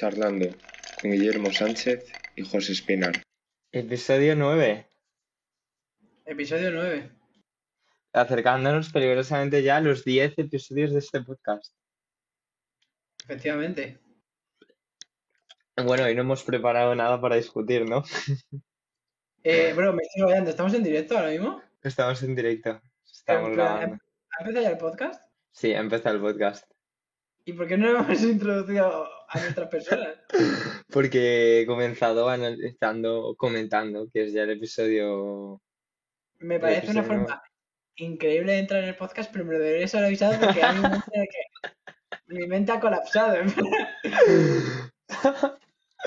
charlando con Guillermo Sánchez y José Espinar. Episodio 9. Episodio 9. Acercándonos peligrosamente ya a los 10 episodios de este podcast. Efectivamente. Bueno, hoy no hemos preparado nada para discutir, ¿no? Eh, bro, me estoy rayando. ¿Estamos en directo ahora mismo? Estamos en directo. Estamos. ¿Ha empezado ya el podcast? Sí, ha empezado el podcast. ¿Y por qué no hemos introducido a nuestras personas? Porque he comenzado analizando, comentando, que es ya el episodio. Me parece una forma increíble de entrar en el podcast, pero me lo deberías haber avisado porque hay un momento en el que mi mente ha colapsado.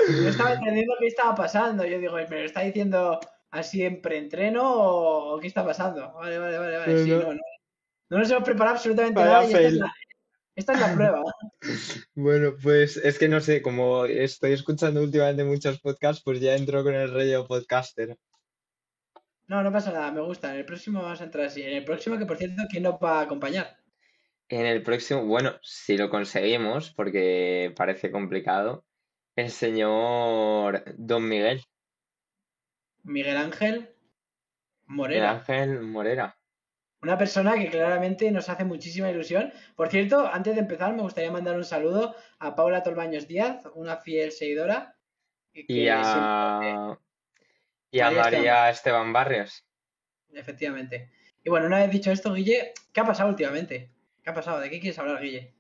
Yo estaba entendiendo qué estaba pasando. Yo digo, ¿me lo está diciendo así en preentreno o qué está pasando? Vale, vale, vale, vale. No, Sí, no. no, no. No nos hemos preparado absolutamente Vaya nada esta es, la, prueba. Bueno, pues es que no sé, como estoy escuchando últimamente muchos podcasts, pues ya entro con el rollo podcaster. No, no pasa nada, me gusta. En el próximo vamos a entrar así. En el próximo, que por cierto, ¿quién nos va a acompañar? En el próximo, bueno, si lo conseguimos, porque parece complicado, el señor Don Miguel, Miguel Ángel Miguel Morera. Ángel Morera. Una persona que claramente nos hace muchísima ilusión. Por cierto, antes de empezar, me gustaría mandar un saludo a Paula Tolbaños Díaz, una fiel seguidora. que Y a, y a María María Esteban Barrios. Efectivamente. Y bueno, una vez dicho esto, Guille, ¿qué ha pasado últimamente? ¿Qué ha pasado? ¿De qué quieres hablar, Guille?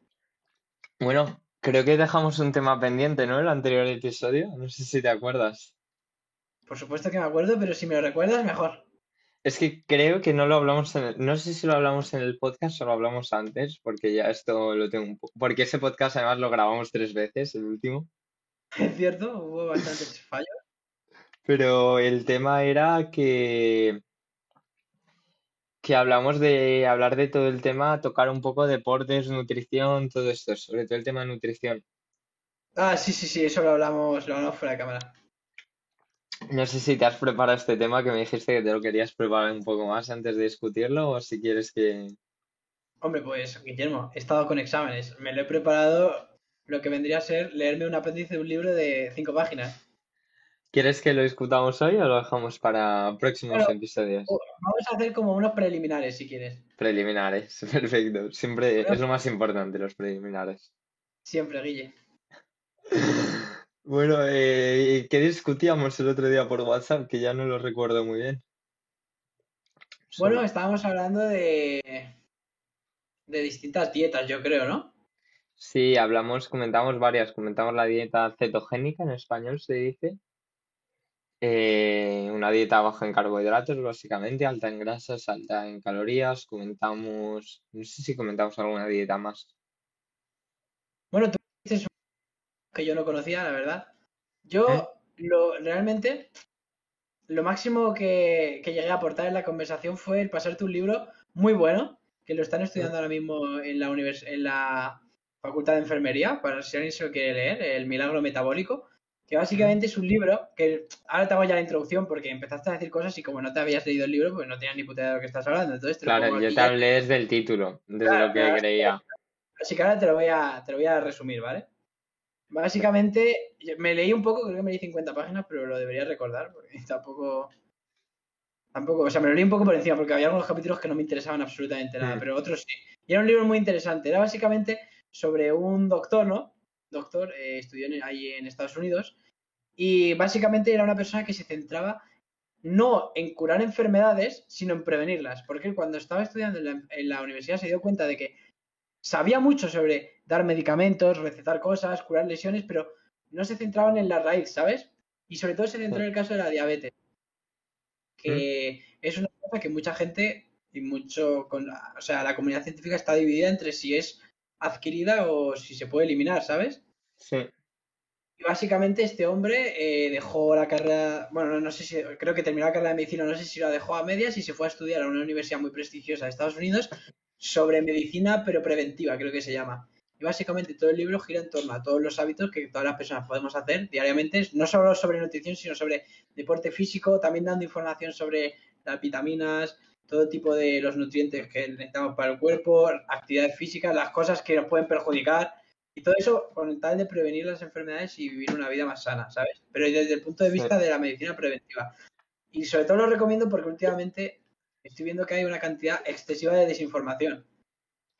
Bueno, creo que dejamos un tema pendiente, ¿no? El anterior episodio, no sé si te acuerdas. Por supuesto que me acuerdo, pero si me lo recuerdas, mejor. Es que creo que no lo hablamos en el- no sé si lo hablamos en el podcast o lo hablamos antes, porque ya esto lo tengo un poco, porque ese podcast además lo grabamos tres veces, el último, Es cierto, hubo bastantes fallos. pero el tema era que que hablamos de hablar de todo el tema, tocar un poco deportes, nutrición, todo esto, sobre todo el tema de nutrición. Ah, sí, sí, sí, eso lo hablamos, lo hablamos fuera de cámara. No sé si te has preparado este tema que me dijiste que te lo querías preparar un poco más antes de discutirlo o si quieres que Hombre, pues, Guillermo, he estado con exámenes. Me lo he preparado lo que vendría a ser leerme un apéndice de un libro de cinco páginas. ¿Quieres que lo discutamos hoy o lo dejamos para próximos Bueno, episodios? Vamos a hacer como unos preliminares, si quieres. Preliminares, perfecto. Siempre Bueno. es lo más importante, los preliminares. Siempre, Guille. Bueno, eh, ¿qué discutíamos el otro día por WhatsApp? Que ya no lo recuerdo muy bien. Bueno, estábamos hablando de, de distintas dietas, yo creo, ¿no? Sí, hablamos, comentamos varias. Comentamos la dieta cetogénica, en español se dice. Eh, una dieta baja en carbohidratos, básicamente, alta en grasas, alta en calorías. Comentamos, no sé si comentamos alguna dieta más. Bueno, tú dices que yo no conocía, la verdad. Yo, ¿Eh? lo, realmente, lo máximo que, que llegué a aportar en la conversación fue el pasarte un libro muy bueno, que lo están estudiando ahora mismo en la, univers- en la Facultad de Enfermería, para si alguien se lo quiere leer, El Milagro Metabólico, que básicamente es un libro que ahora te hago ya la introducción porque empezaste a decir cosas y como no te habías leído el libro, pues no tenías ni puta idea de lo que estás hablando. Entonces te lo Claro, pongo yo te hablé desde el título, desde Claro, lo que creía. Así que ahora te lo voy a, te lo voy a resumir, ¿vale? Básicamente, me leí un poco, creo que me leí 50 páginas, pero lo debería recordar, porque tampoco. Tampoco, o sea, me lo leí un poco por encima, porque había algunos capítulos que no me interesaban absolutamente nada, pero otros sí. Y era un libro muy interesante. Era básicamente sobre un doctor, ¿no? Doctor, eh, estudió en- ahí en Estados Unidos, y básicamente era una persona que se centraba no en curar enfermedades, sino en prevenirlas. Porque él cuando estaba estudiando en la, en la universidad se dio cuenta de que sabía mucho sobre dar medicamentos, recetar cosas, curar lesiones, pero no se centraban en la raíz, ¿sabes? Y sobre todo se centró en el caso de la diabetes, que es una cosa que mucha gente y mucho, con o sea, la comunidad científica está dividida entre si es adquirida o si se puede eliminar, ¿sabes? Sí, Y básicamente este hombre eh, dejó la carrera, bueno, no, no sé si, creo que terminó la carrera de medicina, no sé si la dejó a medias y se fue a estudiar a una universidad muy prestigiosa de Estados Unidos sobre medicina, pero preventiva, creo que se llama. Y básicamente todo el libro gira en torno a todos los hábitos que todas las personas podemos hacer diariamente, no solo sobre nutrición, sino sobre deporte físico, también dando información sobre las vitaminas, todo tipo de los nutrientes que necesitamos para el cuerpo, actividades físicas, las cosas que nos pueden perjudicar Y todo eso con tal de prevenir las enfermedades y vivir una vida más sana, ¿sabes? Pero desde el punto de Sí. vista de la medicina preventiva. Y sobre todo lo recomiendo porque últimamente estoy viendo que hay una cantidad excesiva de desinformación.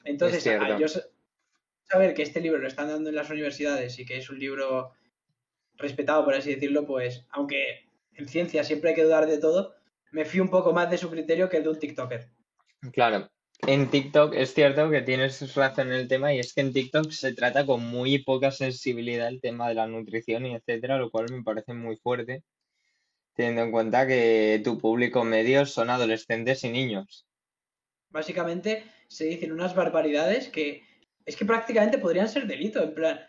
Entonces, yo sa- saber que este libro lo están dando en las universidades y que es un libro respetado, por así decirlo, pues, aunque en ciencia siempre hay que dudar de todo, me fío un poco más de su criterio que el de un TikToker. Claro, en TikTok es cierto que tienes razón en el tema y es que en TikTok se trata con muy poca sensibilidad el tema de la nutrición y etcétera, lo cual me parece muy fuerte, teniendo en cuenta que tu público medio son adolescentes y niños. Básicamente se dicen unas barbaridades que es que prácticamente podrían ser delito, en plan,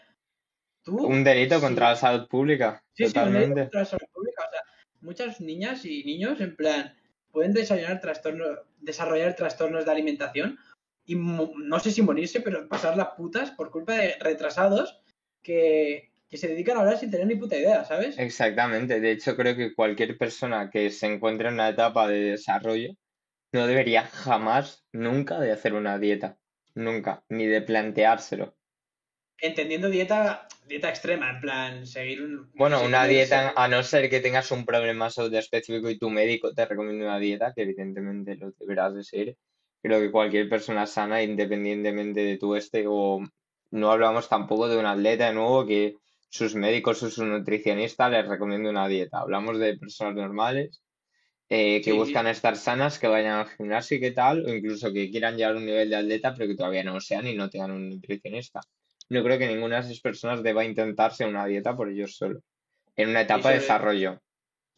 tú... Un delito sí, contra la salud pública, Sí, sí, un delito totalmente. contra la salud pública. O sea, muchas niñas y niños, en plan, pueden desarrollar trastornos, desarrollar trastornos de alimentación y no sé si morirse, pero pasar las putas por culpa de retrasados que, que se dedican a hablar sin tener ni puta idea, ¿sabes? Exactamente. De hecho, creo que cualquier persona que se encuentre en una etapa de desarrollo no debería jamás, nunca de hacer una dieta. Nunca. Ni de planteárselo. Entendiendo dieta, dieta extrema, en plan, seguir un... Bueno, una dieta, a no ser que tengas un problema salud específico y tu médico te recomiende una dieta, que evidentemente lo deberás de seguir. Creo que cualquier persona sana, independientemente de tu este, o no hablamos tampoco de un atleta de nuevo que sus médicos o su nutricionista les recomiende una dieta. Hablamos de personas normales eh, que Sí, buscan estar sanas, que vayan al gimnasio y qué tal, o incluso que quieran llegar a un nivel de atleta, pero que todavía no lo sean y no tengan un nutricionista. No creo que ninguna de esas personas deba intentarse una dieta por ellos solos, en una etapa de desarrollo.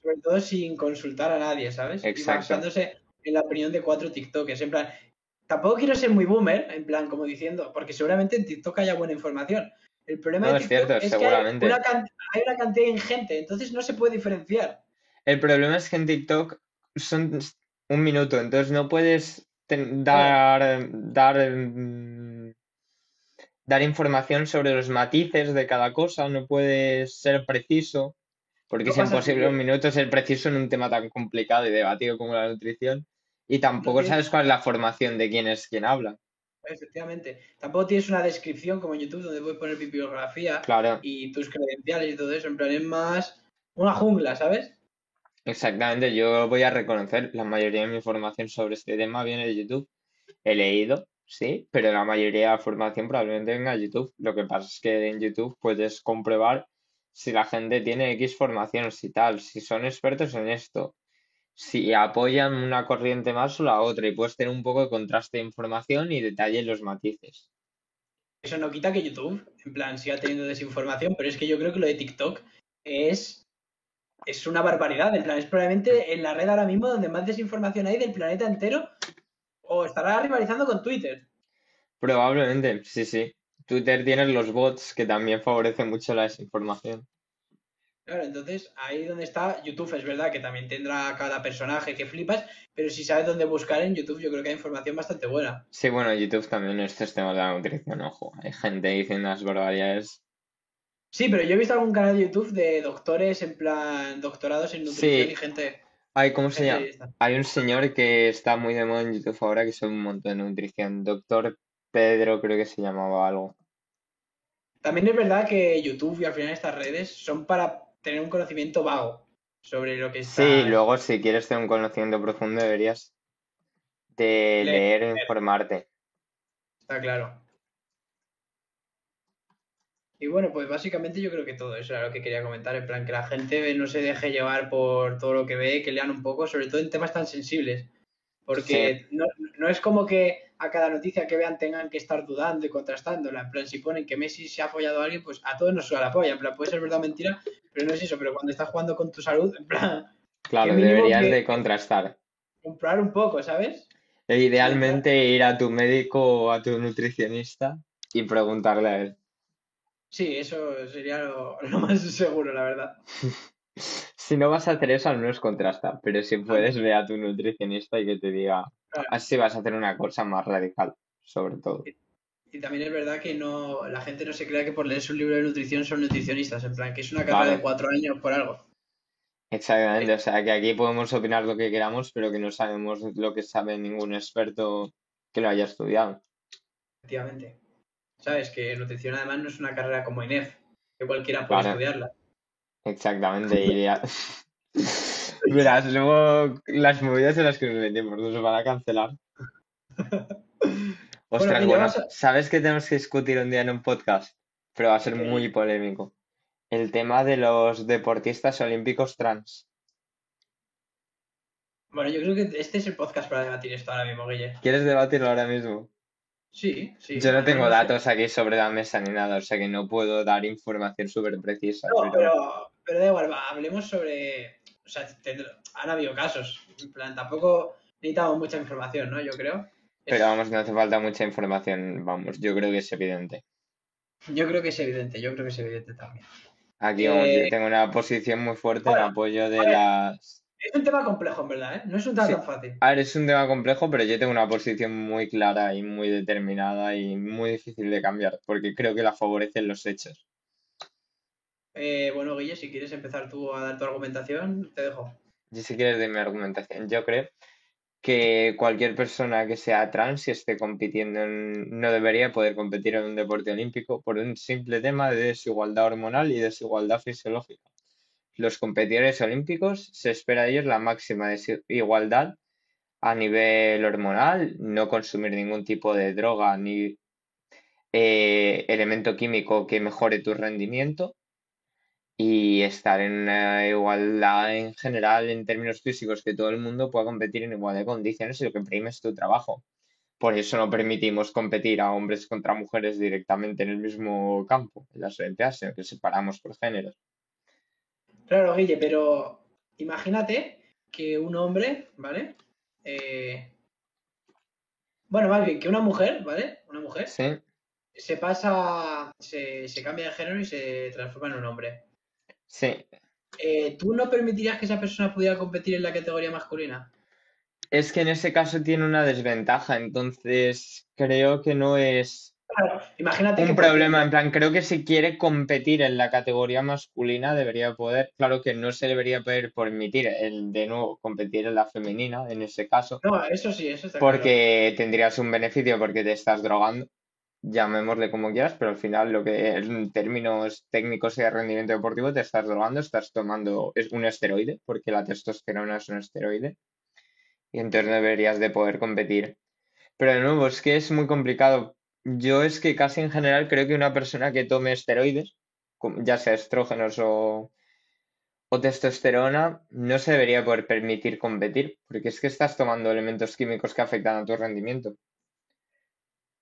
sobre todo sin consultar a nadie, ¿sabes? Y Exacto. basándose en la opinión de cuatro TikTokers. En plan, tampoco quiero ser muy boomer, en plan, como diciendo, porque seguramente en TikTok haya buena información. El problema No, de es TikTok cierto, es que hay una, hay una cantidad ingente, entonces no se puede diferenciar. El problema es que en TikTok son un minuto, entonces no puedes dar, dar, mm, dar información sobre los matices de cada cosa, no puedes ser preciso, porque No es imposible un minuto ser preciso en un tema tan complicado y debatido como la nutrición, y tampoco sabes cuál es la formación de quién es quien habla. Efectivamente. Tampoco tienes una descripción como en YouTube donde puedes poner bibliografía Claro, y tus credenciales y todo eso. En plan, es más una jungla, ¿sabes? exactamente, yo voy a reconocer, la mayoría de mi información sobre este tema viene de YouTube. He leído, sí, pero la mayoría de la formación probablemente venga de YouTube. Lo que pasa es que en YouTube puedes comprobar si la gente tiene X formaciones y tal, si son expertos en esto, si apoyan una corriente más o la otra, y puedes tener un poco de contraste de información y detalle en los matices. Eso no quita que YouTube, en plan, siga teniendo desinformación, pero es que yo creo que lo de TikTok es, es una barbaridad. En plan, es probablemente en la red ahora mismo donde más desinformación hay del planeta entero, o estará rivalizando con Twitter. Probablemente, sí, sí. Twitter tiene los bots que también favorecen mucho la desinformación. Claro, entonces ahí donde está YouTube, es verdad que también tendrá cada personaje que flipas, pero si sabes dónde buscar en YouTube, yo creo que hay información bastante buena. Sí, bueno, YouTube también estos temas de la nutrición, ojo. Hay gente diciendo unas barbaridades. Sí, pero yo he visto algún canal de YouTube de doctores en plan doctorados en nutrición Sí. y gente. Ay, ¿cómo se llama? Hay un señor que está muy de moda en YouTube ahora que sabe un montón de nutrición. Doctor Pedro, creo que se llamaba algo. También es verdad que YouTube y al final estas redes son para tener un conocimiento vago sobre lo que está. Sí, luego si quieres tener un conocimiento profundo deberías de Leer. leer e informarte. Está claro. Y bueno, pues básicamente yo creo que todo eso era lo que quería comentar, en plan que la gente no se deje llevar por todo lo que ve, que lean un poco, sobre todo en temas tan sensibles. Porque no, no es como que a cada noticia que vean tengan que estar dudando y contrastándola. En plan, si ponen que Messi se ha follado a alguien, pues a todos nos suda la polla. En plan, puede ser verdad o mentira, pero no es eso. Pero cuando estás jugando con tu salud, en plan, Claro, deberías de contrastar. comprar un poco, ¿sabes? E idealmente ir a tu médico o a tu nutricionista y preguntarle a él. Sí, eso sería lo, lo más seguro, la verdad. Si no vas a hacer eso, al menos contrasta. Pero si puedes, ve a tu nutricionista y que te diga. Claro. Así vas a hacer una cosa más radical, sobre todo. Y también es verdad que no la gente no se crea que por leerse un libro de nutrición son nutricionistas, en plan que es una carrera de cuatro años por algo. Exactamente, o sea que aquí podemos opinar lo que queramos, pero que no sabemos lo que sabe ningún experto que lo haya estudiado. Efectivamente. ¿Sabes? Que nutrición además no es una carrera como INEF, que cualquiera puede estudiarla. Exactamente, y ya- Verás, luego las movidas en las que nos metemos nos van a cancelar. Ostras, bueno, a- ¿sabes que tenemos que discutir un día en un podcast? Pero va a ser muy polémico. El tema de los deportistas olímpicos trans. Bueno, yo creo que este es el podcast para debatir esto ahora mismo, Guille. ¿Quieres debatirlo ahora mismo? Sí, sí. Yo no tengo datos aquí sobre la mesa ni nada, o sea que no puedo dar información súper precisa. No, pero- pero, pero da igual, va, hablemos sobre. O sea, han habido casos. En plan, tampoco necesitamos mucha información, ¿no? Yo creo. Pero vamos, no hace falta mucha información, vamos, yo creo que es evidente. Yo creo que es evidente, yo creo que es evidente también. Aquí vamos, Eh, yo tengo una posición muy fuerte en apoyo de las... Es un tema complejo, en verdad, ¿eh? No es un tema Sí. tan fácil. A ver, es un tema complejo, pero yo tengo una posición muy clara y muy determinada y muy difícil de cambiar, porque creo que la favorecen los hechos. Eh, bueno, Guille, si quieres empezar tú a dar tu argumentación, te dejo. Yo si quieres de mi argumentación, yo creo que cualquier persona que sea trans y esté compitiendo en- no debería poder competir en un deporte olímpico por un simple tema de desigualdad hormonal y desigualdad fisiológica. Los competidores olímpicos se espera de ellos la máxima igualdad a nivel hormonal, no consumir ningún tipo de droga ni eh, elemento químico que mejore tu rendimiento y estar en una igualdad en general en términos físicos, que todo el mundo pueda competir en igualdad de condiciones y lo que prime es tu trabajo. Por eso no permitimos competir a hombres contra mujeres directamente en el mismo campo, en las Olimpiadas, sino que separamos por género. Claro, Guille, pero imagínate que un hombre, ¿vale? Eh, Bueno, más bien, que una mujer, ¿vale? Una mujer Sí, se pasa, se, se cambia de género y se transforma en un hombre. Sí. Eh, ¿Tú no permitirías que esa persona pudiera competir en la categoría masculina? Es que en ese caso tiene una desventaja, entonces creo que no es Claro, imagínate un problema. En plan, creo que si quiere competir en la categoría masculina debería poder, claro que no se debería poder permitir el de nuevo competir en la femenina en ese caso, No, eso sí, eso está claro. porque tendrías un beneficio porque te estás drogando, llamémosle como quieras, pero al final lo que en términos técnicos y de rendimiento deportivo te estás drogando, estás tomando es un esteroide, porque la testosterona es un esteroide, y entonces deberías de poder competir. Pero de nuevo, es que es muy complicado. Yo es que casi en general creo que una persona que tome esteroides, ya sea estrógenos o, o testosterona, no se debería poder permitir competir, porque es que estás tomando elementos químicos que afectan a tu rendimiento.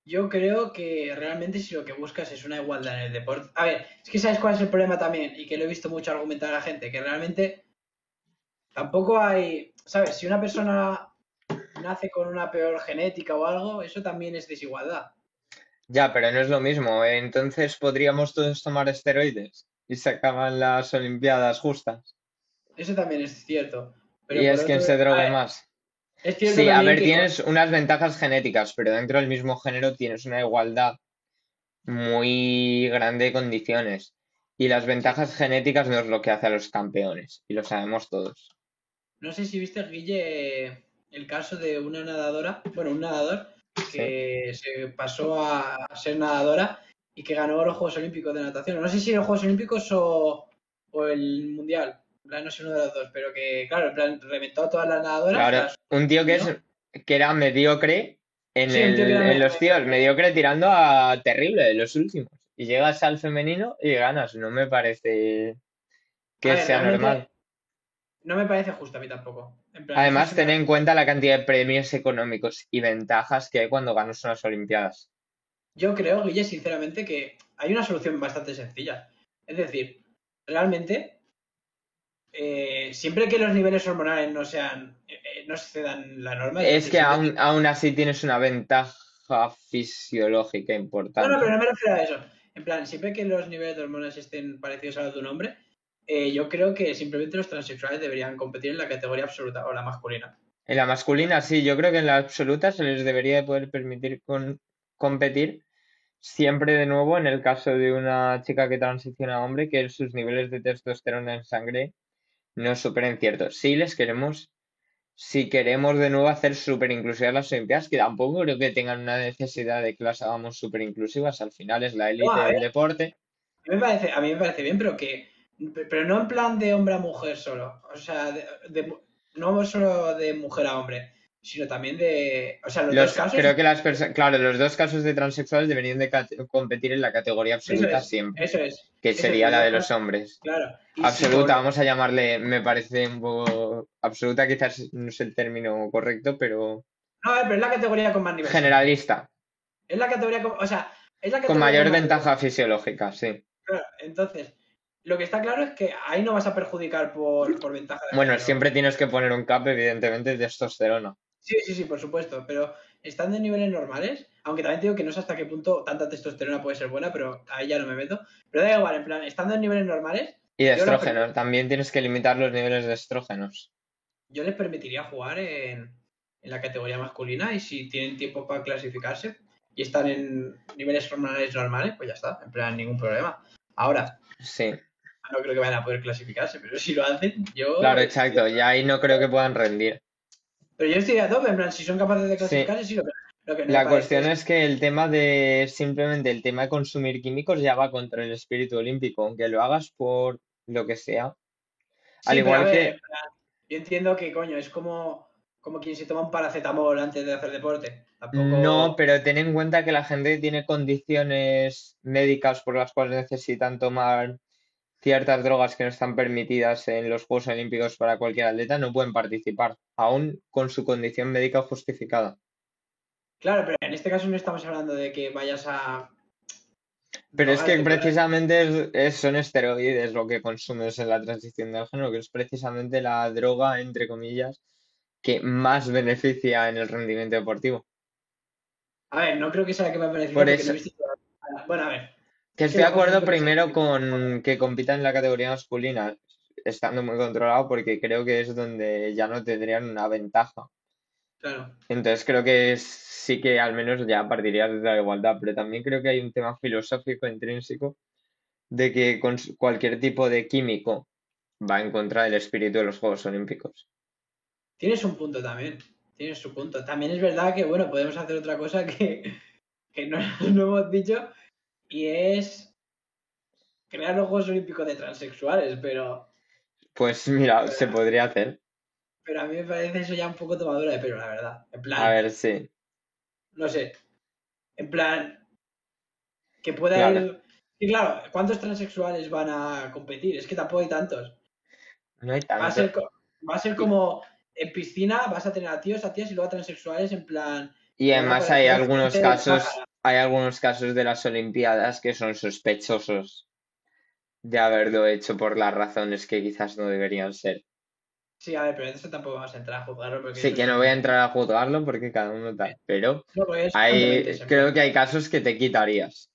Yo creo que realmente si lo que buscas es una igualdad en el deporte. A ver, es que sabes cuál es el problema también, y que lo he visto mucho argumentar a la gente, que realmente tampoco hay. ¿Sabes? Si una persona nace con una peor genética o algo, eso también es desigualdad. Ya, pero no es lo mismo. ¿eh? Entonces podríamos todos tomar esteroides y se acaban las Olimpiadas justas. Eso también es cierto. Pero y es quien se drogue más. Es cierto Sí, a ver, que- tienes unas ventajas genéticas, pero dentro del mismo género tienes una igualdad muy grande de condiciones. Y las ventajas genéticas no es lo que hace a los campeones, y lo sabemos todos. No sé si viste, Guille, el caso de una nadadora, bueno, un nadador que se pasó a ser nadadora y que ganó los Juegos Olímpicos de natación. No sé si los Juegos Olímpicos o, o el Mundial. En plan, no sé uno de los dos, pero que, claro, en plan, reventó a todas las nadadoras. Claro, las- un tío que, es, que era mediocre en, Sí, un el- tío que era en los tíos, mediocre tirando a terrible de los últimos. Y llegas al femenino y ganas. No me parece que ver, sea normal. No me parece justo a mí tampoco. En plan, Además, es una- ten en cuenta la cantidad de premios económicos y ventajas que hay cuando ganas unas Olimpiadas. Yo creo, Guille, sinceramente, que hay una solución bastante sencilla. Es decir, realmente, eh, siempre que los niveles hormonales no sean, eh, eh, no excedan la norma. Es que aún, aún así tienes una ventaja fisiológica No, no, importante. pero no me refiero a eso. En plan, siempre que los niveles de hormonas estén parecidos a los de un hombre, eh, yo creo que simplemente los transexuales deberían competir en la categoría absoluta o la masculina. En la masculina, sí, yo creo que en la absoluta se les debería de poder permitir con- competir siempre de nuevo en el caso de una chica que transiciona a hombre, que sus niveles de testosterona en sangre no superen ciertos. Sí les queremos si queremos de nuevo hacer súper inclusivas las Olimpiadas, que tampoco creo que tengan una necesidad de que las hagamos súper inclusivas, al final es la élite No, del deporte. A mí, me parece, a mí me parece bien, pero que. Pero no en plan de hombre a mujer solo. O sea, de, de- no solo de mujer a hombre, sino también de. O sea, los, Los, dos casos. creo que las personas, claro, los dos casos de transexuales deberían de competir en la categoría absoluta es, siempre, Eso es. que eso sería es, la de los hombres. Claro. Y si Absoluta, por- vamos a llamarle, me parece un poco absoluta, quizás no es el término correcto, pero No, pero es la categoría con más nivel. generalista, Es la categoría con. O sea, es la categoría con mayor ventaja fisiológica, sí. Claro, entonces, lo que está claro es que ahí no vas a perjudicar por, por ventaja de Bueno, género. siempre tienes que poner un cap, evidentemente, de testosterona. Sí, sí, sí, por supuesto, pero estando en niveles normales, aunque también te digo que no sé hasta qué punto tanta testosterona puede ser buena, pero ahí ya no me meto. Pero da igual, en plan, estando en niveles normales, Y de estrógenos, también tienes que limitar los niveles de estrógenos. yo les permitiría jugar en, en la categoría masculina y si tienen tiempo para clasificarse y están en niveles hormonales normales, pues ya está, en plan, ningún problema. Ahora, Sí, no creo que vayan a poder clasificarse, pero si lo hacen, yo... claro, exacto. Y ahí no creo que puedan rendir. Pero yo estoy a tope, en plan, si son capaces de clasificarse, sí, lo que, lo que no La parece cuestión es que el tema de simplemente el tema de consumir químicos ya va contra el espíritu olímpico, aunque lo hagas por lo que sea. Sí, Al igual ver, que- plan, yo entiendo que, coño, es como, como quien se toma un paracetamol antes de hacer deporte. Tampoco... No, pero ten en cuenta que la gente tiene condiciones médicas por las cuales necesitan tomar ciertas drogas que no están permitidas en los Juegos Olímpicos para cualquier atleta no pueden participar, aún con su condición médica justificada. Claro, pero en este caso no estamos hablando de que vayas a... Pero es que precisamente es- son esteroides lo que consumes en la transición del género, que es precisamente la droga, entre comillas, que más beneficia en el rendimiento deportivo. A ver, no creo que sea la que me parece. Por eso- Bueno, a ver. Que Es estoy de acuerdo primero con que compita en la categoría masculina, estando muy controlado, porque creo que es donde ya no tendrían una ventaja. Claro. Entonces creo que sí que al menos ya partiría desde la igualdad, pero también creo que hay un tema filosófico intrínseco de que con cualquier tipo de químico va en contra del espíritu de los Juegos Olímpicos. Tienes un punto también. Tienes su punto. También es verdad que, bueno, podemos hacer otra cosa que, que no, no hemos dicho y es crear los Juegos Olímpicos de transexuales, pero, Pues mira, se podría hacer. pero a mí me parece eso ya un poco tomadura de pelo, la verdad. En plan, A ver, sí. no sé. En plan, que pueda Claro. ir. Y claro, ¿cuántos transexuales van a competir? Es que tampoco hay tantos. No hay Va a ser, va a ser como en piscina, vas a tener a tíos, a tías y luego a transexuales en plan. Y además hay algunos casos. Hay algunos casos de las Olimpiadas que son sospechosos de haberlo hecho por las razones que quizás no deberían ser. Sí, a ver, pero eso tampoco vamos a entrar a juzgarlo. Porque Sí, que no voy a entrar a juzgarlo porque cada uno tal, pero No, hay, creo que hay casos que te quitarías.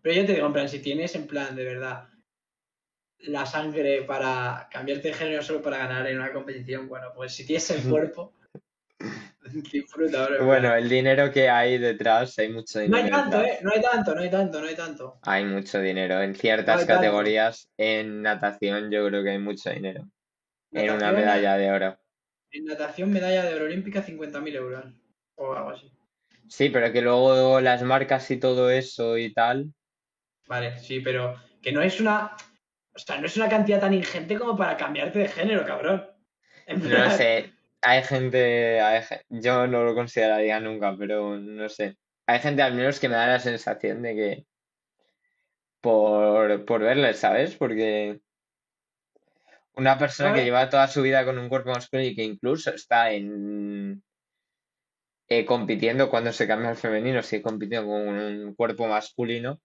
Pero yo te digo, en plan, si tienes en plan de verdad la sangre para cambiarte de género solo para ganar en una competición, bueno, pues si tienes el cuerpo, disfruta, bro. Bueno, el dinero que hay detrás, hay mucho no dinero hay tanto, detrás. ¿eh? No hay tanto, no hay tanto, no hay tanto. Hay mucho dinero. En No ciertas tanto. categorías, en natación, yo creo que hay mucho dinero. En una medalla de oro. En natación, medalla de oro olímpica, 50.000 euros. O algo así. Sí, pero que luego las marcas y todo eso y tal. Vale, sí, pero que no es una. O sea, no es una cantidad tan ingente como para cambiarte de género, cabrón. En No plan, sé, hay gente, hay yo no lo consideraría nunca, pero no sé. Hay gente al menos que me da la sensación de que por, por verles, ¿sabes? Porque una persona que lleva toda su vida con un cuerpo masculino y que incluso está en eh, compitiendo cuando se cambia al femenino, sigue compitiendo con un cuerpo masculino.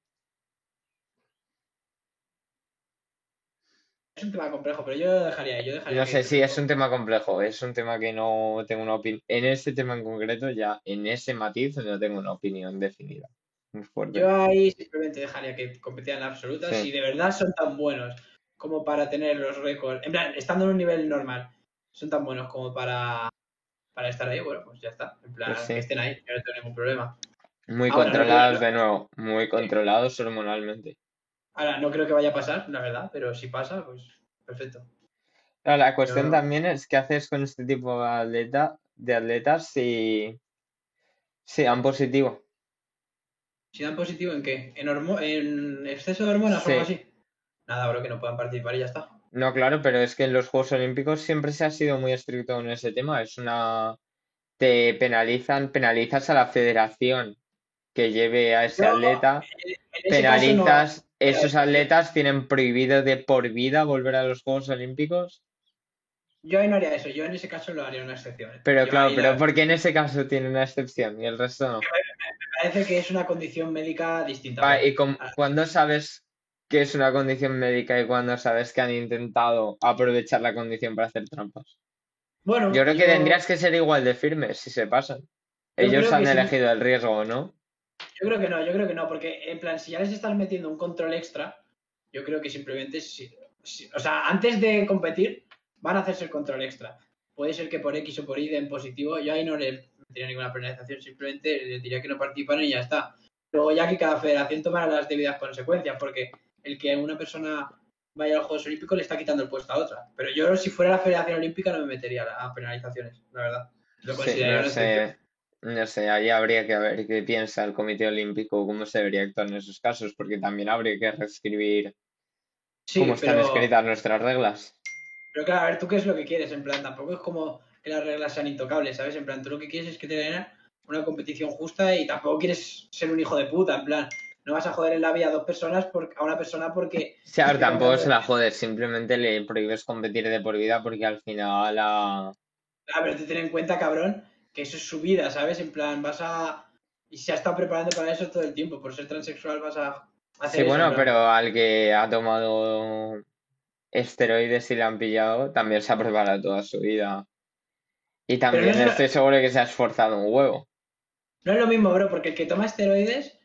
Es un tema complejo, pero yo dejaría, yo dejaría No sé, sí, es un tema complejo, es un tema que no tengo una opinión. En ese tema en concreto, ya en ese matiz, no tengo una opinión definida. Muy fuerte. Yo ahí simplemente dejaría que competieran en absoluta Sí. si de verdad son tan buenos como para tener los récords. En plan, estando en un nivel normal, son tan buenos como para, para estar ahí, bueno, pues ya está. En plan, Pues sí. que estén ahí, yo no tengo ningún problema. Muy Ahora, no controlados de nuevo, muy controlados hormonalmente. Ahora, no creo que vaya a pasar, la verdad, pero si pasa, pues perfecto. Claro, la cuestión también es qué haces con este tipo de atleta, de atletas si, si dan positivo. Si dan positivo en qué? ¿En, hormo- en exceso de hormonas Sí. o algo así? Nada, bro, que no puedan participar y ya está. No, claro, pero es que en los Juegos Olímpicos siempre se ha sido muy estricto con ese tema. Es una... Te penalizan, penalizas a la federación que lleve a ese No, atleta, En penalizas, esos atletas tienen prohibido de por vida volver a los Juegos Olímpicos. Yo ahí no haría eso, yo en ese caso lo haría una excepción. ¿eh? Pero Yo claro, pero la- ¿por qué en ese caso tiene una excepción y el resto no? Me parece que es una condición médica distinta. Bro. ¿y cómo- cuándo sabes que es una condición médica y cuándo sabes que han intentado aprovechar la condición para hacer trampas? Bueno, Yo creo que tendrías que ser igual de firmes si se pasan. Ellos han sí. elegido el riesgo, ¿no? Yo creo que no, yo creo que no, porque en plan, si ya les estás metiendo un control extra, yo creo que simplemente, si, si- o sea, antes de competir, van a hacerse el control extra. Puede ser que por X o por Y den positivo, yo ahí no le metería ninguna penalización, simplemente les diría que no participaron y ya está. Luego ya que cada federación tomará las debidas consecuencias, porque el que una persona vaya a los Juegos Olímpicos le está quitando el puesto a otra. Pero yo, si fuera la Federación Olímpica, no me metería a penalizaciones, la verdad. Lo Sí, no sé. No sé, ahí habría que ver qué piensa el Comité Olímpico, cómo se debería actuar en esos casos, porque también habría que reescribir Sí, cómo están pero- escritas nuestras reglas. Pero claro, a ver, ¿tú qué es lo que quieres? En plan, tampoco es como que las reglas sean intocables, ¿sabes? En plan, tú lo que quieres es que te den una competición justa y tampoco quieres ser un hijo de puta, en plan, no vas a joder en la vida a dos personas, por, a una persona porque... Sí, a ver, tampoco se la jodes, simplemente le prohíbes competir de por vida porque al final la... A ver, te ten en cuenta, cabrón, que eso es su vida, ¿sabes? En plan, vas a... Y se ha estado preparando para eso todo el tiempo, por ser transexual vas a hacer Sí, eso, bueno, pero al que ha tomado esteroides y le han pillado, también se ha preparado toda su vida. Y también no estoy seguro que se ha esforzado un huevo. No es lo mismo, bro, porque el que toma esteroides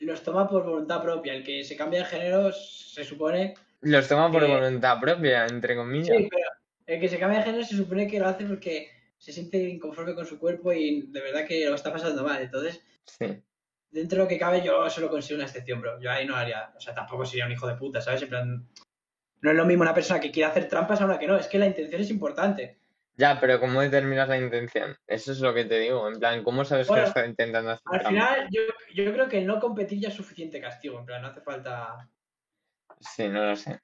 los toma por voluntad propia, el que se cambia de género se supone Los toma por voluntad propia, entre comillas. Sí, pero el que se cambia de género se supone que lo hace porque se siente inconforme con su cuerpo y de verdad que lo está pasando mal. Entonces, Sí. dentro de lo que cabe, yo solo consigo una excepción, bro. Yo ahí no haría, o sea, tampoco sería un hijo de puta, ¿sabes? En plan, no es lo mismo una persona que quiere hacer trampas a una que no. Es que la intención es importante. Ya, pero ¿cómo determinas la intención? Eso es lo que te digo. En plan, ¿cómo sabes Bueno, que está intentando hacer Al final, yo, yo creo que no competir ya es suficiente castigo. En plan, no hace falta, Sí, no lo sé.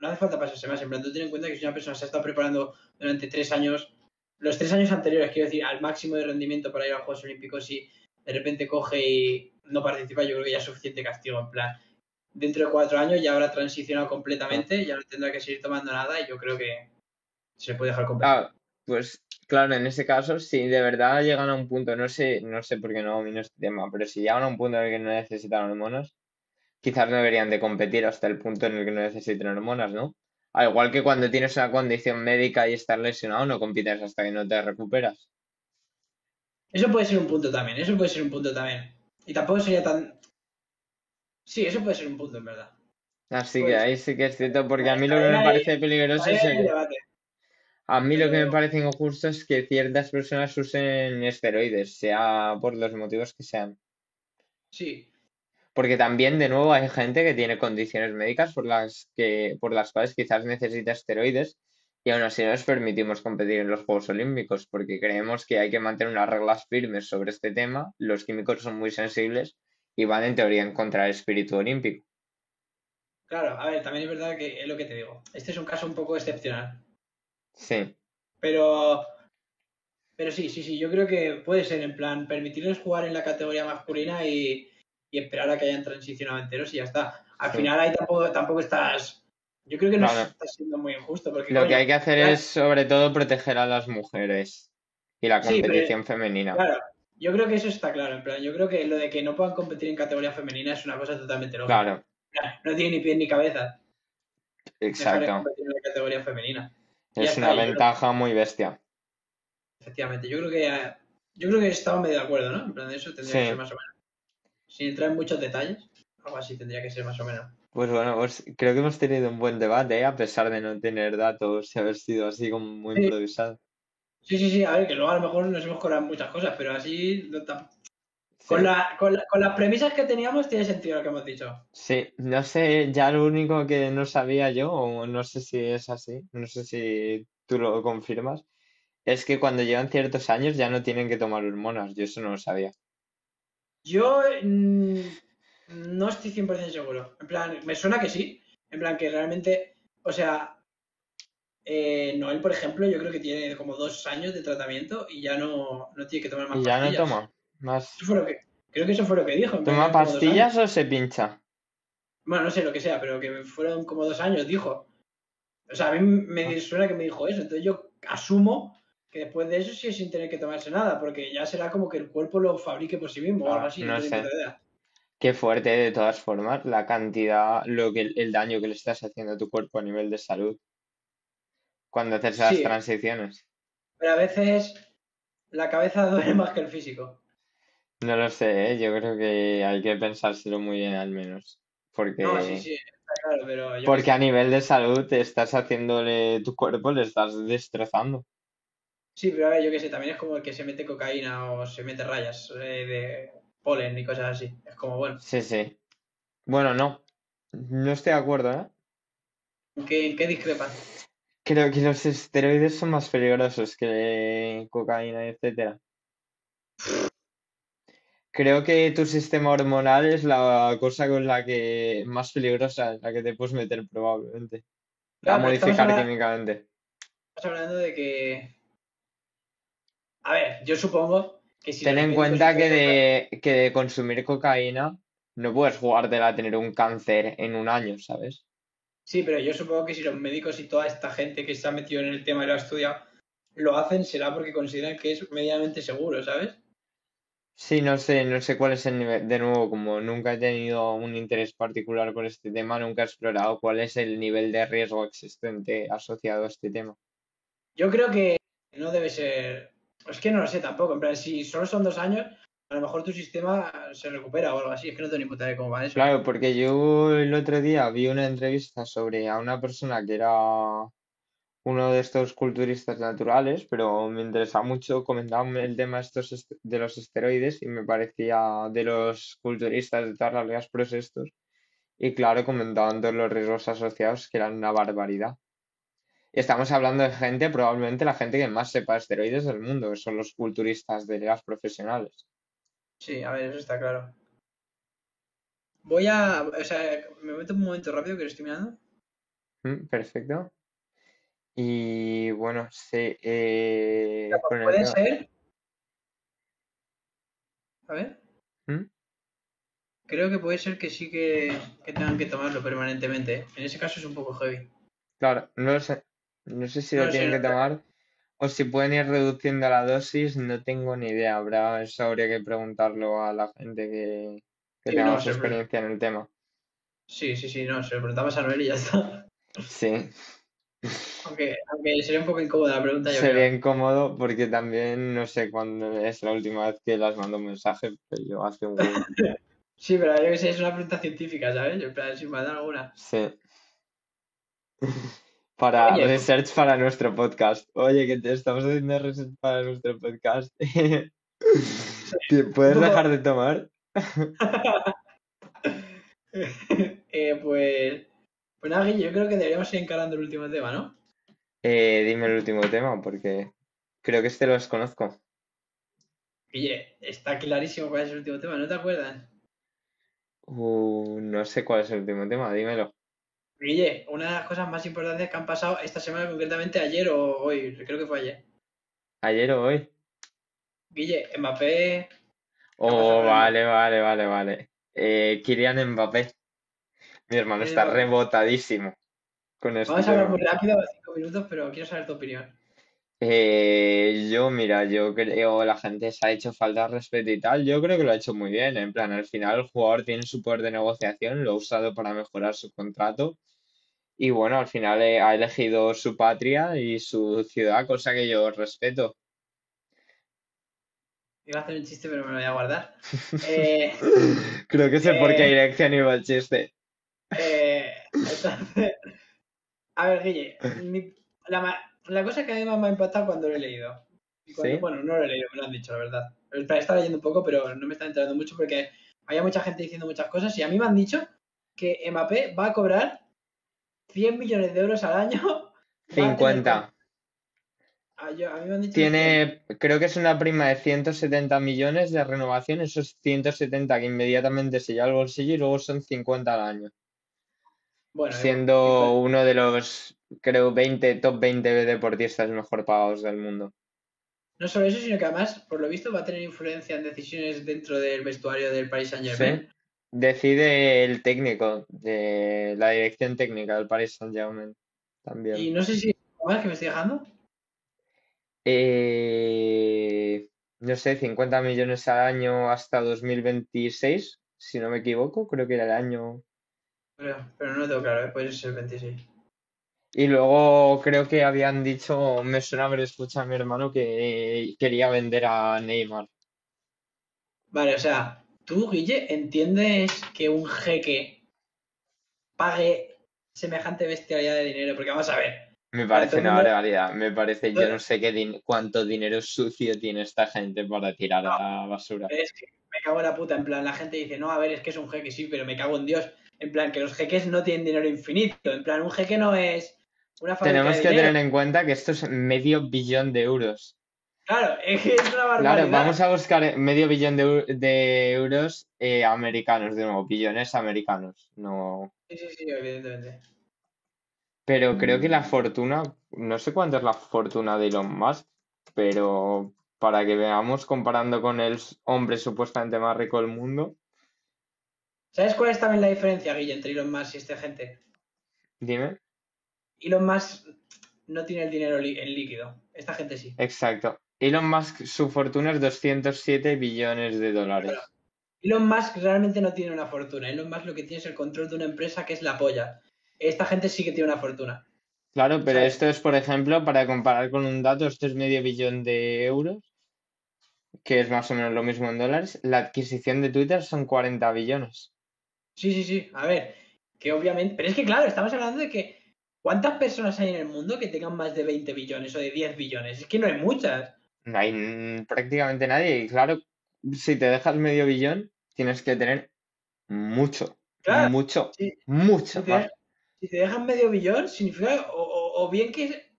no hace falta pasarse más. En plan, tú ten en cuenta que si una persona se ha estado preparando durante tres años, los tres años anteriores, quiero decir, al máximo de rendimiento para ir a los Juegos Olímpicos y de repente coge y no participa, yo creo que ya es suficiente castigo. En plan, dentro de cuatro años ya habrá transicionado completamente, ya no tendrá que seguir tomando nada y yo creo que se puede dejar competir. Ah, pues claro, en ese caso, si de verdad llegan a un punto, no sé, no sé por qué no domino este tema, pero si llegan a un punto en el que no necesitan hormonas, quizás no deberían de competir hasta el punto en el que no necesiten hormonas, ¿no? Al igual que cuando tienes una condición médica y estás lesionado, no compites hasta que no te recuperas. Eso puede ser un punto también, eso puede ser un punto también. Y tampoco sería tan... Sí, eso puede ser un punto, en verdad. Así Pues- que ahí sí que es cierto, porque a mí lo que me parece peligroso es el-. A mí lo que me parece injusto es que ciertas personas usen esteroides, sea por los motivos que sean. Sí, Porque también, de nuevo, hay gente que tiene condiciones médicas por las que, por las cuales quizás necesita esteroides y aún así no les permitimos competir en los Juegos Olímpicos, porque creemos que hay que mantener unas reglas firmes sobre este tema. Los químicos son muy sensibles y van en teoría en contra del espíritu olímpico. claro, a ver, también es verdad que es lo que te digo. Este es un caso un poco excepcional. Sí, Pero. Pero sí, sí, sí, yo creo que puede ser en plan permitirles jugar en la categoría masculina y, y esperar a que hayan transicionado enteros y ya está. Al Sí. final ahí tampoco, tampoco estás. Yo creo que no Claro. estás siendo muy injusto. Porque, lo que hay que hacer claro. es sobre todo proteger a las mujeres y la Sí, pero- competición femenina. Claro, yo creo que eso está claro. En plan, yo creo que lo de que no puedan competir en categoría femenina es una cosa totalmente lógica. Claro, No tiene ni pie ni cabeza dejar de exacto. competir en la categoría femenina. Es está, una creo- ventaja muy bestia. Efectivamente, yo creo que yo creo que estamos medio de acuerdo, ¿no? En plan, eso tendría que ser más o menos. Sin entrar en muchos detalles, algo así tendría que ser más o menos. Pues bueno, pues creo que hemos tenido un buen debate, ¿eh? a pesar de no tener datos y haber sido así como muy Sí. improvisado. Sí, sí, sí, a ver, que luego a lo mejor nos hemos colado muchas cosas, pero así no tam- Con, la, con, la- con las premisas que teníamos tiene sentido lo que hemos dicho. Sí, no sé, ya lo único que no sabía yo, o no sé si es así, no sé si tú lo confirmas, es que cuando llevan ciertos años ya no tienen que tomar hormonas, yo eso no lo sabía. Yo mm, no estoy 100% seguro. En plan, me suena que sí. En plan, que realmente, o sea, eh, Noel, por ejemplo, yo creo que tiene como dos años de tratamiento y ya no, no tiene que tomar más Y ya no toma más. Eso fue lo que, creo que eso fue lo que dijo. ¿Toma pastillas o se pincha? Bueno, no sé lo que sea, pero que fueron como dos años, dijo. O sea, a mí me suena que me dijo eso. Entonces yo asumo que después de eso sí es sin tener que tomarse nada, porque ya será como que el cuerpo lo fabrique por sí mismo o Ah, algo así. no sé. idea. Qué fuerte, de todas formas, la cantidad, lo que el daño que le estás haciendo a tu cuerpo a nivel de salud cuando haces esas Sí. transiciones. Pero a veces la cabeza duele más que el físico. No lo sé, ¿eh? Yo creo que hay que pensárselo muy bien al menos. Porque, No, sí, sí, está claro, pero yo qué porque a nivel de salud te estás haciéndole tu cuerpo, le estás destrozando. Sí, pero a ver, yo qué sé, también es como el que se mete cocaína o se mete rayas eh, de polen y cosas así. Es como, bueno, Sí, sí. Bueno, no. No estoy de acuerdo, ¿eh? ¿en qué, en qué discrepan? Creo que los esteroides son más peligrosos que cocaína, etcétera. Creo que tu sistema hormonal es la cosa con la que más peligrosa, la que te puedes meter probablemente. La Claro, estamos modificar químicamente. Estamos hablando de que. A ver, yo supongo que si. Ten en cuenta que de, que de consumir cocaína no puedes jugártela a tener un cáncer en un año, ¿sabes? Sí, pero yo supongo que si los médicos y toda esta gente que se ha metido en el tema y lo ha estudiado lo hacen, será porque consideran que es medianamente seguro, ¿sabes? Sí, no sé, no sé cuál es el nivel. De nuevo, como nunca he tenido un interés particular por este tema, nunca he explorado cuál es el nivel de riesgo existente asociado a este tema. Yo creo que no debe ser. Es que no lo sé tampoco. En plan, si solo son dos años, a lo mejor tu sistema se recupera o algo así. Es que no tengo ni puta idea cómo va eso. Claro, porque yo el otro día vi una entrevista sobre a una persona que era uno de estos culturistas naturales, pero me interesaba mucho, comentaban el tema estos est- de los esteroides y me parecía de los culturistas de todas las pros estos. Y claro, comentaban todos los riesgos asociados que eran una barbaridad. Estamos hablando de gente, probablemente la gente que más sepa de esteroides del mundo, que son los culturistas de ligas profesionales. Sí, a ver, eso está claro. Voy a. O sea, me meto un momento rápido que lo estoy mirando. Mm, Perfecto. Y bueno, sí, eh, el Puede ser. A ver. ¿Mm? Creo que puede ser que sí que, que tengan que tomarlo permanentemente. ¿eh? En ese caso es un poco heavy. Claro, no lo sé. No sé si lo tienen que tomar o si pueden ir reduciendo la dosis, no tengo ni idea. Habrá, eso habría que preguntarlo a la gente que, que Sí, tenga no, experiencia en el tema. Sí, sí, sí, no, se lo preguntamos a Noel y ya está. Sí, Aunque, aunque sería un poco incómoda la pregunta, yo sería creo. incómodo porque también no sé cuándo es la última vez que las mando un mensaje, pero yo hace un. Sí, pero yo que sé, es una pregunta científica, ¿sabes? En plan, sin mandar alguna. Sí. Para Oye, research para nuestro podcast. Oye, que te estamos haciendo research para nuestro podcast. ¿Te ¿Puedes dejar de tomar? eh, pues. Pues nada, yo creo que deberíamos ir encarando el último tema, ¿no? Eh, dime el último tema, porque creo que este lo desconozco. Guille, está clarísimo cuál es el último tema, ¿no te acuerdas? Uh, no sé cuál es el último tema, dímelo. Guille, una de las cosas más importantes que han pasado esta semana, concretamente ayer o hoy, creo que fue ayer. ¿Ayer o hoy? Guille, Mbappé. Oh, vale, vale, vale, vale. Eh, Kylian Mbappé. Mi hermano está rebotadísimo con este Vamos a hablar muy rápido, cinco minutos, pero quiero saber tu opinión. Eh, yo, mira, yo creo la gente se ha hecho falta de respeto y tal. Yo creo que lo ha hecho muy bien. En plan, al final el jugador tiene su poder de negociación, lo ha usado para mejorar su contrato. Y bueno, al final eh, ha elegido su patria y su ciudad, cosa que yo respeto. Iba a hacer un chiste, pero me lo voy a guardar. Eh, Creo que sé por qué Eh. dirección iba el chiste. entonces, a ver, Guille, mi- la, la cosa que a mí más me ha impactado cuando lo he leído. Y cuando- ¿Sí? Bueno, no lo he leído, me lo han dicho, la verdad. Estaba leyendo un poco, pero no me está enterando mucho porque había mucha gente diciendo muchas cosas y a mí me han dicho que Mbappé va a cobrar 100 millones de euros al año. va a tener 50. A, yo- a mí me han dicho Tiene, creo que es una prima de 170 millones de renovación, esos 170 que inmediatamente se lleva al bolsillo y luego son 50 al año. bueno, Siendo uno de los, creo, 20, top 20 deportistas mejor pagados del mundo. no solo eso, sino que además, por lo visto, va a tener influencia en decisiones dentro del vestuario del Paris Saint Germain. Sí. Decide el técnico de la dirección técnica del Paris Saint-Germain también. Y no sé si más que me estoy dejando. Eh, no sé, 50 millones al año hasta 2026, si no me equivoco, creo que era el año. Pero, pero no lo tengo claro, ¿eh? puede ser el 26. Y luego creo que habían dicho, me suena haber escuchado a mi hermano que quería vender a Neymar. Vale, o sea, tú, Guille, entiendes que un jeque pague semejante bestialidad de dinero, porque vamos a ver. Me parece una mundo- barbaridad, me parece, yo no sé qué din- cuánto dinero sucio tiene esta gente para tirar a la basura. Es que me cago en la puta, en plan, la gente dice, no, a ver, es que es un jeque, sí, pero me cago en Dios. En plan, que los jeques no tienen dinero infinito. En plan, un jeque no es una fábrica Tenemos que tener en cuenta que esto es medio billón de euros. Claro, es que es una barbaridad. Claro, vamos a buscar medio billón de, eu- de euros eh, americanos, de nuevo, billones americanos. No. Sí, sí, sí, evidentemente. Pero creo que la fortuna, no sé cuánto es la fortuna de Elon Musk, pero para que veamos comparando con el hombre supuestamente más rico del mundo, ¿Sabes cuál es también la diferencia, Guille, entre Elon Musk y esta gente? dime. Elon Musk no tiene el dinero li- en líquido. Esta gente sí. Exacto. Elon Musk, su fortuna es 207 billones de dólares. Elon Musk realmente no tiene una fortuna. Elon Musk lo que tiene es el control de una empresa que es la polla. Esta gente sí que tiene una fortuna. Claro, pero ¿Sabes? esto es, por ejemplo, para comparar con un dato, esto es medio billón de euros, que es más o menos lo mismo en dólares. La adquisición de Twitter son 40 billones. Sí, sí, sí. A ver, que obviamente. Pero es que, claro, estamos hablando de que. ¿Cuántas personas hay en el mundo que tengan más de 20 billones o de 10 billones? Es que no hay muchas. No hay prácticamente nadie. Y claro, si te dejas medio billón, tienes que tener mucho, Claro. mucho, sí. mucho Si te, más. si te dejan medio billón, significa. O, o- o bien que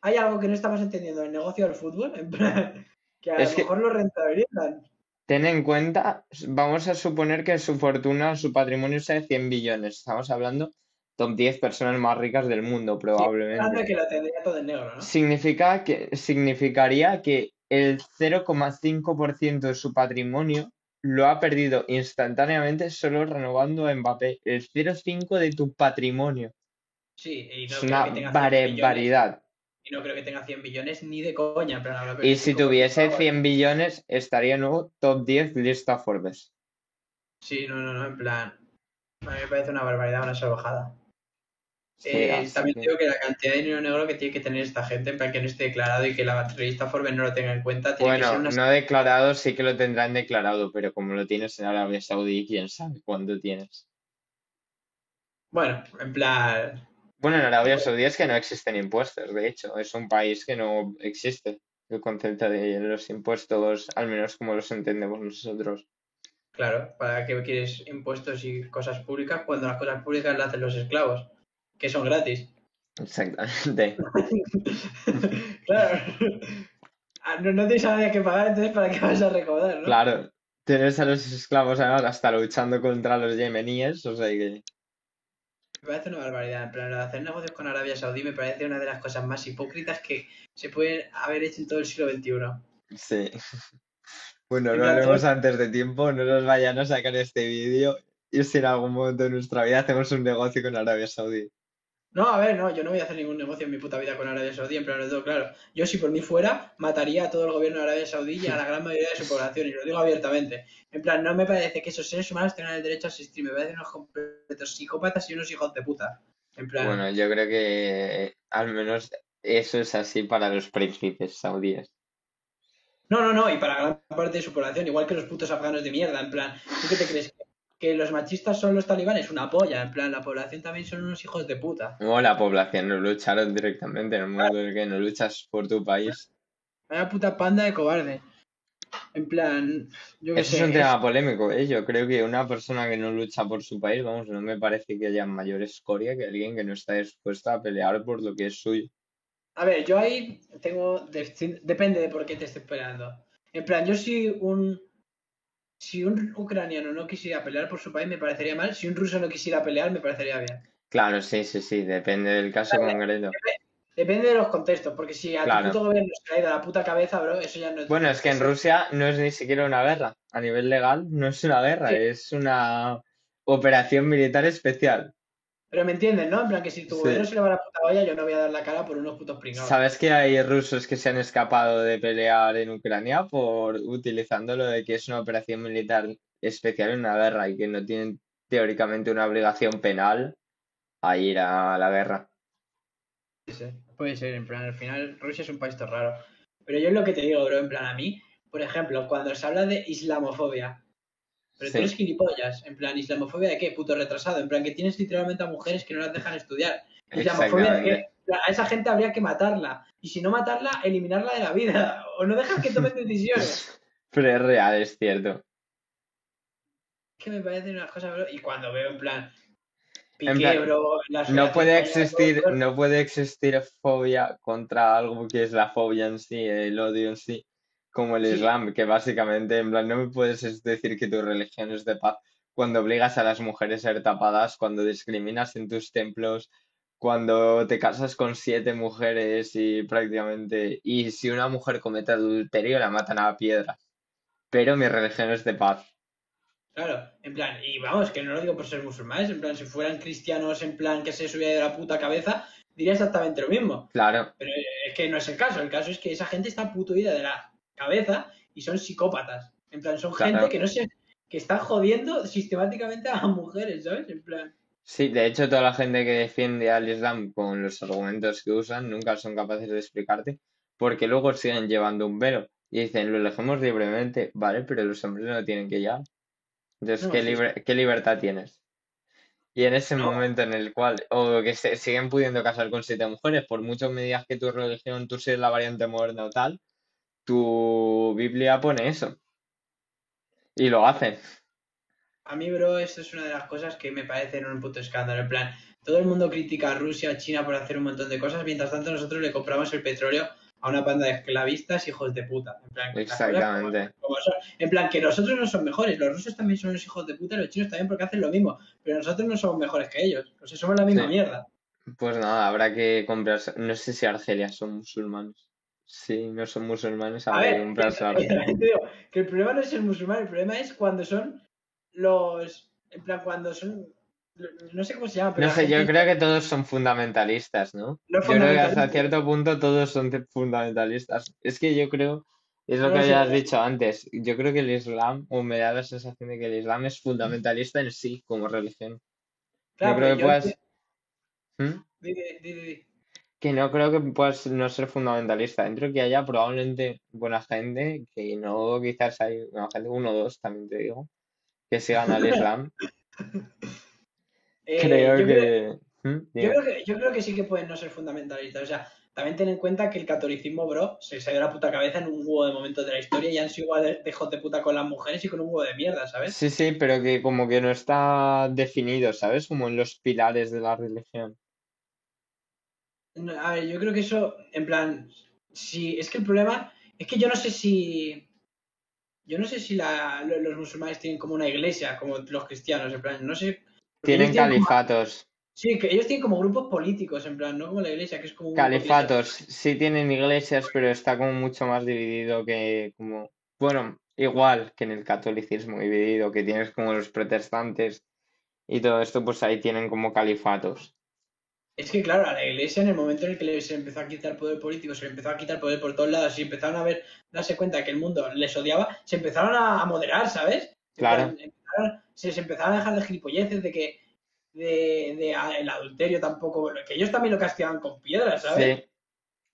hay algo que no estamos entendiendo en el negocio del fútbol. En plan, que a Es lo que- mejor lo rentabilizan. Ten en cuenta, vamos a suponer que su fortuna, su patrimonio sea de 100 billones. Estamos hablando top 10 personas más ricas del mundo, probablemente. que lo tendría todo en negro, ¿no? Significa que, significaría que el 0,5% de su patrimonio lo ha perdido instantáneamente solo renovando a Mbappé. El 0,5% de tu patrimonio. Sí, y no Es creo una que tenga 100 billones. barbaridad. Y no creo que tenga 100 billones ni de coña. en plan, hablo Y si tuviese 100 billones, estaría nuevo top 10 lista Forbes. Sí, no, no, no, en plan. A mí me parece una barbaridad, una salvajada. Eh, así también que- digo que la cantidad de dinero negro que tiene que tener esta gente, en plan que no esté declarado y que la revista Forbes no lo tenga en cuenta, tiene que Bueno, ser una... no declarado, sí que lo tendrán declarado, pero como lo tienes en Arabia Saudí, quién sabe cuándo tienes. Bueno, en plan... Bueno, en Arabia Saudí es que no existen impuestos, de hecho, es un país que no existe el concepto de los impuestos, al menos como los entendemos nosotros. Claro, ¿para qué quieres impuestos y cosas públicas cuando las cosas públicas las hacen los esclavos? Que son gratis. Exactamente. claro. Ah, No, no tienes a nadie que pagar, entonces ¿para qué vas a recaudar, no? Claro, tienes a los esclavos además hasta luchando contra los yemeníes, o sea que... Me parece una barbaridad. En plan, lo de hacer negocios con Arabia Saudí me parece una de las cosas más hipócritas que se pueden haber hecho en todo el siglo XXI. Sí. Bueno, En no hablemos antes de tiempo, no nos vayan a sacar este vídeo y si en algún momento de nuestra vida hacemos un negocio con Arabia Saudí. No, a ver, no, yo no voy a hacer ningún negocio en mi puta vida con Arabia Saudí, en plan, lo tengo claro. Yo, si por mí fuera, mataría a todo el gobierno de Arabia Saudí y a la gran mayoría de su población, y lo digo abiertamente. En plan, no me parece que esos seres humanos tengan el derecho a asistir, me parecen unos completos psicópatas y unos hijos de puta. En plan, Bueno, yo creo que al menos eso es así para los príncipes saudíes. no, no, no, y para gran parte de su población, igual que los putos afganos de mierda, en plan, ¿tú qué te crees? ¿Que los machistas son los talibanes? Una polla, en plan, la población también son unos hijos de puta. O la población no lucharon directamente en el mundo en el que no luchas por tu país. Vaya puta panda de cobarde. En plan, yo qué Eso sé. es un es- tema polémico, ¿eh? Yo creo que una persona que no lucha por su país, vamos, no me parece que haya mayor escoria que alguien que no está dispuesto a pelear por lo que es suyo. A ver, yo ahí tengo. de- Depende de por qué te estés peleando. En plan, yo si un. Si un ucraniano no quisiera pelear por su país, me parecería mal. Si un ruso no quisiera pelear, me parecería bien. Claro, sí, sí, sí, depende del caso concreto. Depende de los contextos, porque si a Claro. tu puto gobierno se le ha ido a la puta cabeza, bro, eso ya no es. Bueno, es que en Rusia no es ni siquiera una guerra. A nivel legal no es una guerra, Sí. es una operación militar especial. Pero me entienden, ¿no? En plan, que si tu Sí. gobierno se le va a la puta olla, yo no voy a dar la cara por unos putos pringados. ¿Sabes que hay rusos que se han escapado de pelear en Ucrania por utilizando lo de que es una operación militar especial en una guerra y que no tienen teóricamente una obligación penal a ir a la guerra? Puede ser, puede ser, en plan, al final Rusia es un país todo raro. Pero yo es lo que te digo, bro, en plan, a mí, por ejemplo, cuando se habla de islamofobia, pero tú Sí. eres gilipollas, en plan, ¿islamofobia de qué? Puto retrasado, en plan, que tienes literalmente a mujeres que no las dejan estudiar. ¿Islamofobia de qué? A esa gente habría que matarla. Y si no matarla, eliminarla de la vida. O no dejar que tomen decisiones. Pero es real, es cierto. que me parecen unas cosas, bro. Y cuando veo, en plan, En Piqué, plan, bro, No puede existir, no puede existir fobia contra algo que es la fobia en sí, el odio en sí, como el Sí. Islam, que básicamente, en plan, no me puedes es decir que tu religión es de paz cuando obligas a las mujeres a ser tapadas, cuando discriminas en tus templos, cuando te casas con siete mujeres y prácticamente, y si una mujer comete adulterio la matan a piedras. Pero mi religión es de paz. Claro, en plan, y vamos, que no lo digo por ser musulmanes, en plan, si fueran cristianos, en plan, que se subía de la puta cabeza, diría exactamente lo mismo. Claro, Pero es que no es el caso, el caso es que esa gente está puto ida de la cabeza y son psicópatas. En plan, son Claro. gente que no se, que está jodiendo sistemáticamente a mujeres, ¿sabes? En plan, Sí, de hecho, toda la gente que defiende al Islam con los argumentos que usan nunca son capaces de explicarte porque luego siguen llevando un velo y dicen, lo elegimos libremente, vale, pero los hombres no tienen que llevar. Entonces, No, ¿qué, sí, libre- ¿qué libertad tienes? Y en ese No. momento en el cual, o que se siguen pudiendo casar con siete mujeres, por mucho que me digas que tu religión, tú seas la variante moderna o tal, tu Biblia pone eso. Y lo hacen. a mí, bro, esto es una de las cosas que me parecen un puto escándalo. En plan, todo el mundo critica a Rusia, a China por hacer un montón de cosas, mientras tanto nosotros le compramos el petróleo a una banda de esclavistas hijos de puta. En plan, Exactamente. como son. En plan, que nosotros no son mejores, los rusos también son los hijos de puta, los chinos también porque hacen lo mismo, pero nosotros no somos mejores que ellos, o sea, somos la misma Sí. mierda. Pues nada, habrá que comprarse. No sé si Argelia son musulmanes. Si no son musulmanes, A que ver, comprarse que- Argelia. te digo, que el problema no es el musulmán, el problema es cuando son los, en plan, cuando son, no sé cómo se llama, pero No sé, yo gente- creo que todos son fundamentalistas, ¿no? Los Yo creo que hasta cierto punto todos son te- fundamentalistas. Es que yo creo, es lo No que habías dicho antes, yo creo que el Islam, o me da la sensación de que el Islam es fundamentalista en sí como religión. Claro, no creo que yo puedas... enti- ¿Mm? di, di, di, di, di. Que no creo que puedas no ser fundamentalista. Dentro que haya probablemente buena gente, que no quizás hay buena gente, uno o dos también te digo, que sigan al Islam. Eh, Creo yo que... creo- ¿Mm? Yo Dime. creo, que, yo creo que sí que pueden no ser fundamentalistas. O sea, también ten en cuenta que el catolicismo, bro, se dio la puta cabeza en un huevo de momentos de la historia y han sido igual de, de de puta con las mujeres y con un huevo de mierda, ¿sabes? Sí, sí, pero que como que no está definido, ¿sabes? Como en los pilares de la religión. A ver, yo creo que eso, en plan, si es que el problema es que yo no sé si. Yo no sé si la- lo- los musulmanes tienen como una iglesia, como los cristianos, en plan, no sé. Tienen como- califatos. sí, que ellos tienen como grupos políticos, en plan, no como la iglesia, que es como un. Califatos, sí tienen iglesias, pero está como mucho más dividido que como, bueno, igual que en el catolicismo dividido, que tienes como los protestantes y todo esto, pues ahí tienen como califatos. Es que, claro, a la iglesia, en el momento en el que se empezó a quitar poder político, se le empezó a quitar poder por todos lados y empezaron a ver, darse cuenta que el mundo les odiaba, se empezaron a, moderar, ¿sabes? Claro. empezaron- se, se empezaron a dejar de gilipolleces, de que de, de a- el adulterio tampoco, que ellos también lo castigaban con piedras, ¿sabes?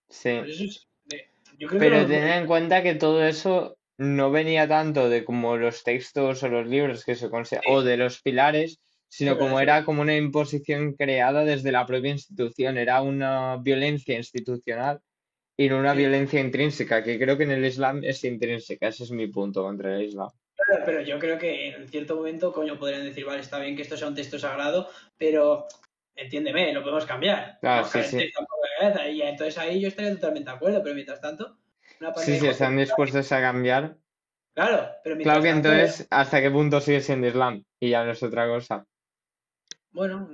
Sí, sí. Por eso es- de- yo creo que Pero los- tened en cuenta que todo eso no venía tanto de como los textos o los libros que se conse- o de los pilares, sino pero como era como una imposición creada desde la propia institución, era una violencia institucional y no una Sí. violencia intrínseca, que creo que en el Islam es intrínseca, ese es mi punto contra el Islam. Claro, pero yo creo que en cierto momento, coño, podrían decir, vale, está bien que esto sea un texto sagrado, pero entiéndeme, lo podemos cambiar. Claro, No, sí, sí. Y entonces ahí yo estaría totalmente de acuerdo, pero mientras tanto, una Sí, sí, están dispuestos a cambiar. Claro, pero mientras Claro que tanto, entonces, ¿hasta qué punto sigue siendo Islam? Y ya no es otra cosa. Bueno,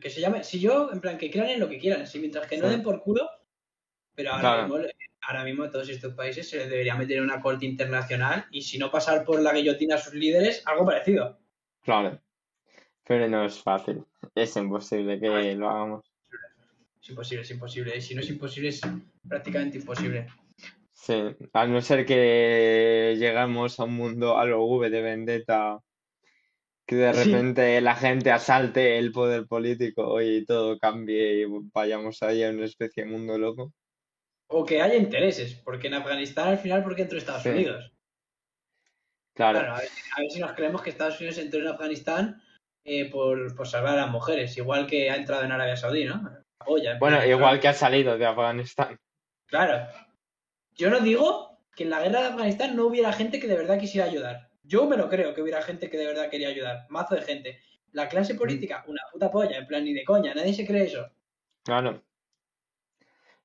que se llame, si yo, en plan, que crean en lo que quieran, si mientras que no Sí. den por culo, pero ahora Claro. mismo, ahora mismo a todos estos países se les debería meter en una corte internacional y si no pasar por la guillotina a sus líderes, algo parecido. Claro. Pero no es fácil. Es imposible que lo hagamos. Es imposible, es imposible. Y si no es imposible, es prácticamente imposible. Sí, a no ser que llegamos a un mundo a lo V de Vendetta, que de Sí. repente la gente asalte el poder político y todo cambie y vayamos ahí a una especie de mundo loco. O que haya intereses, porque en Afganistán al final, ¿por qué entró Estados Sí. Unidos? Claro, Claro, a ver, a ver si nos creemos que Estados Unidos entró en Afganistán eh, por, por salvar a las mujeres, igual que ha entrado en Arabia Saudí, ¿no? Bueno, plan, igual que ha salido de Afganistán. Claro. Yo no digo que en la guerra de Afganistán no hubiera gente que de verdad quisiera ayudar. Yo me lo creo que hubiera gente que de verdad quería ayudar. Mazo de gente. La clase política, una puta polla, en plan, ni de coña, nadie se cree eso. Claro.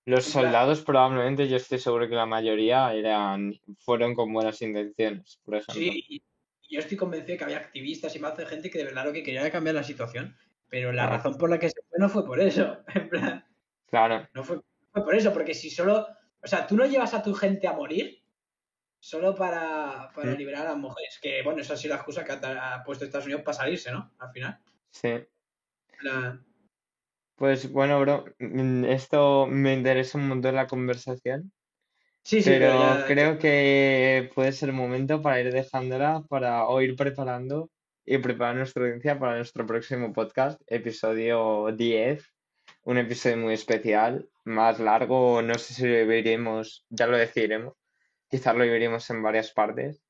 Los En plan- soldados probablemente, yo estoy seguro que la mayoría eran, fueron con buenas intenciones, por ejemplo. Sí, yo estoy convencido que había activistas y mazo de gente que de verdad lo que quería era cambiar la situación. Pero la Ah. razón por la que se fue no fue por eso. En plan, Claro, no fue, fue por eso, porque si solo. O sea, tú no llevas a tu gente a morir solo para, para Mm. liberar a las mujeres. Que bueno, esa ha sido la excusa que ha, ha puesto Estados Unidos para salirse, ¿no? Al final. sí. La- Pues bueno, bro, mm, esto me interesa un montón la conversación. Sí, sí, Pero pero ya- creo que puede ser el momento para ir dejándola, para o ir preparando y preparar nuestra audiencia para nuestro próximo podcast, episodio 10, un episodio muy especial, más largo, no sé si lo dividiremos, ya lo decidiremos, quizás lo dividiremos en varias partes,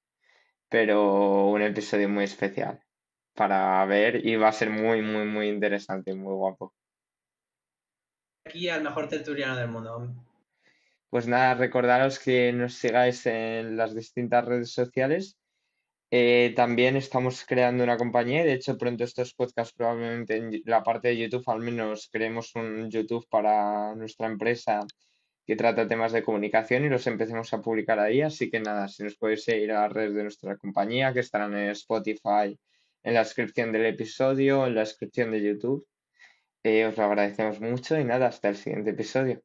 pero un episodio muy especial para ver y va a ser muy, muy, muy interesante y muy guapo. aquí al mejor tertuliano del mundo. Pues nada, recordaros que nos sigáis en las distintas redes sociales. Eh, también estamos creando una compañía, de hecho pronto estos podcasts probablemente en la parte de YouTube, al menos creemos un YouTube para nuestra empresa que trata temas de comunicación y los empecemos a publicar ahí. Así que nada, si nos podéis seguir a las redes de nuestra compañía, que estarán en Spotify, en la descripción del episodio, en la descripción de YouTube. Eh, os lo agradecemos mucho y nada, hasta el siguiente episodio.